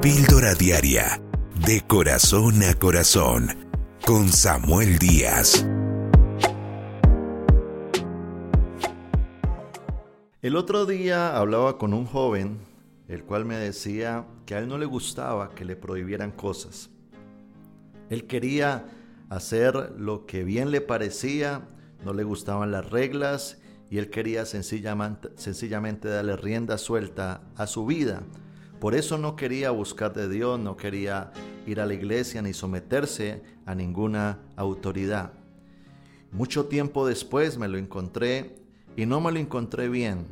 Píldora Diaria, de corazón a corazón, con Samuel Díaz. El otro día hablaba con un joven, el cual me decía que a él no le gustaba que le prohibieran cosas. Él quería hacer lo que bien le parecía, no le gustaban las reglas y él quería sencillamente, darle rienda suelta a su vida. Por eso no quería buscar de Dios, no quería ir a la iglesia ni someterse a ninguna autoridad. Mucho tiempo después me lo encontré y no me lo encontré bien.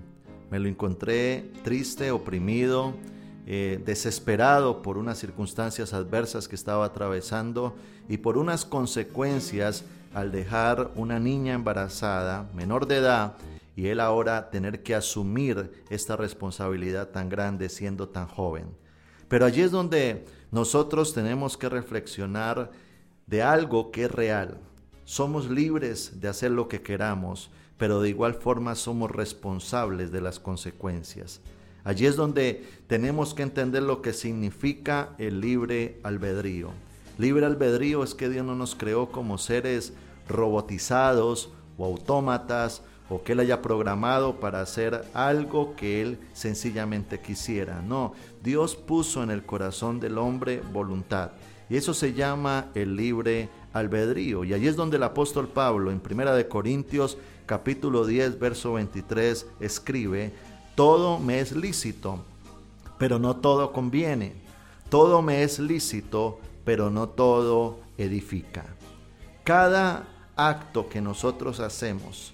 Me lo encontré triste, oprimido, eh, desesperado por unas circunstancias adversas que estaba atravesando y por unas consecuencias al dejar una niña embarazada, menor de edad, y él ahora tener que asumir esta responsabilidad tan grande siendo tan joven. Pero allí es donde nosotros tenemos que reflexionar de algo que es real. Somos libres de hacer lo que queramos, pero de igual forma somos responsables de las consecuencias. Allí es donde tenemos que entender lo que significa el libre albedrío. Libre albedrío es que Dios no nos creó como seres robotizados o autómatas o que Él haya programado para hacer algo que Él sencillamente quisiera. No, Dios puso en el corazón del hombre voluntad. Y eso se llama el libre albedrío. Y allí es donde el apóstol Pablo en 1 Corintios capítulo 10 verso 23 escribe, todo me es lícito, pero no todo conviene. Todo me es lícito, pero no todo edifica. Cada acto que nosotros hacemos,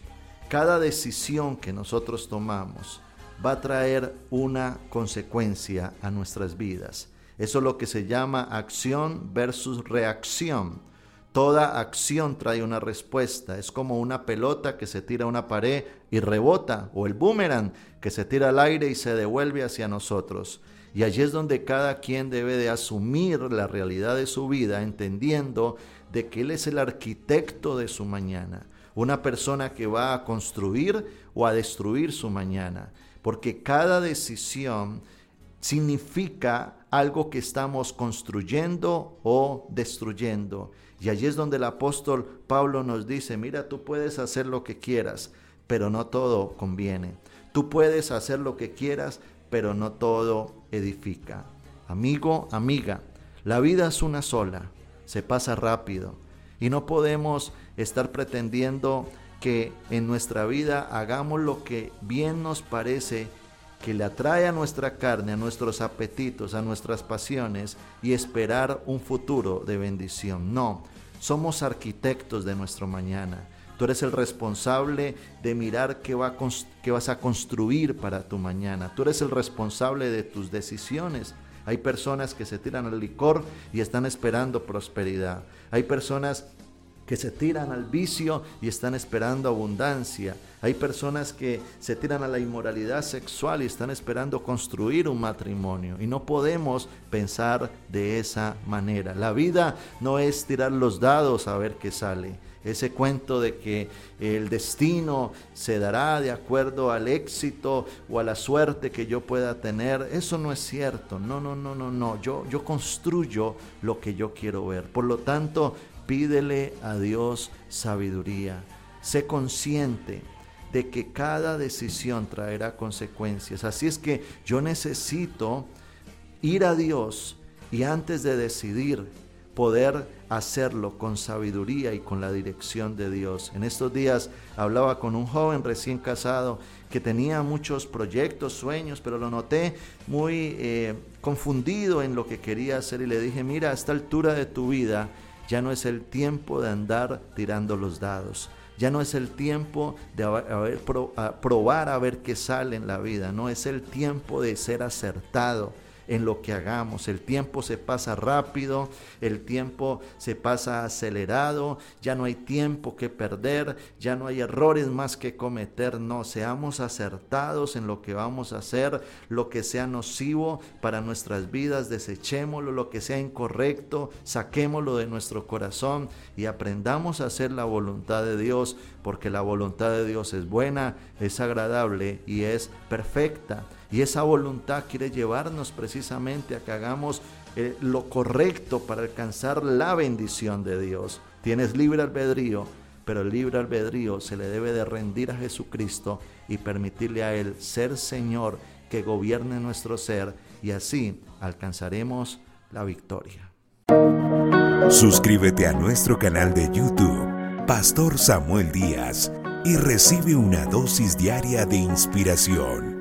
cada decisión que nosotros tomamos, va a traer una consecuencia a nuestras vidas. Eso es lo que se llama acción versus reacción. Toda acción trae una respuesta. Es como una pelota que se tira a una pared y rebota, o el boomerang que se tira al aire y se devuelve hacia nosotros. Y allí es donde cada quien debe de asumir la realidad de su vida, entendiendo de que Él es el arquitecto de su mañana, una persona que va a construir o a destruir su mañana, porque cada decisión significa algo que estamos construyendo o destruyendo. Y allí es donde el apóstol Pablo nos dice, mira, tú puedes hacer lo que quieras, pero no todo conviene. Tú puedes hacer lo que quieras, pero no todo edifica. Amigo, amiga, la vida es una sola, se pasa rápido y no podemos estar pretendiendo que en nuestra vida hagamos lo que bien nos parece que le atrae a nuestra carne, a nuestros apetitos, a nuestras pasiones y esperar un futuro de bendición. No, somos arquitectos de nuestro mañana. Tú eres el responsable de mirar qué, va vas a construir para tu mañana. Tú eres el responsable de tus decisiones. Hay personas que se tiran al licor y están esperando prosperidad. Hay personas que se tiran al vicio y están esperando abundancia. Hay personas que se tiran a la inmoralidad sexual y están esperando construir un matrimonio. Y no podemos pensar de esa manera. La vida no es tirar los dados a ver qué sale. Ese cuento de que el destino se dará de acuerdo al éxito o a la suerte que yo pueda tener, eso no es cierto. No, no, no, no, no. Yo, yo construyo lo que yo quiero ver. Por lo tanto, Pídele a Dios sabiduría. Sé consciente de que cada decisión traerá consecuencias. Así es que yo necesito ir a Dios y antes de decidir poder hacerlo con sabiduría y con la dirección de Dios. En estos días hablaba con un joven recién casado que tenía muchos proyectos, sueños, pero lo noté muy eh, confundido en lo que quería hacer y le dije, mira, a esta altura de tu vida, ya no es el tiempo de andar tirando los dados. Ya no es el tiempo de probar a ver qué sale en la vida. No es el tiempo de ser acertado en lo que hagamos. El tiempo se pasa rápido, el tiempo se pasa acelerado, ya no hay tiempo que perder, ya no hay errores más que cometer. No, seamos acertados en lo que vamos a hacer, lo que sea nocivo para nuestras vidas, desechémoslo, lo que sea incorrecto, saquémoslo de nuestro corazón y aprendamos a hacer la voluntad de Dios, porque la voluntad de Dios es buena, es agradable y es perfecta. Y esa voluntad quiere llevarnos precisamente a que hagamos eh, lo correcto para alcanzar la bendición de Dios. Tienes libre albedrío, pero el libre albedrío se le debe de rendir a Jesucristo y permitirle a Él ser Señor que gobierne nuestro ser y así alcanzaremos la victoria. Suscríbete a nuestro canal de YouTube, Pastor Samuel Díaz, y recibe una dosis diaria de inspiración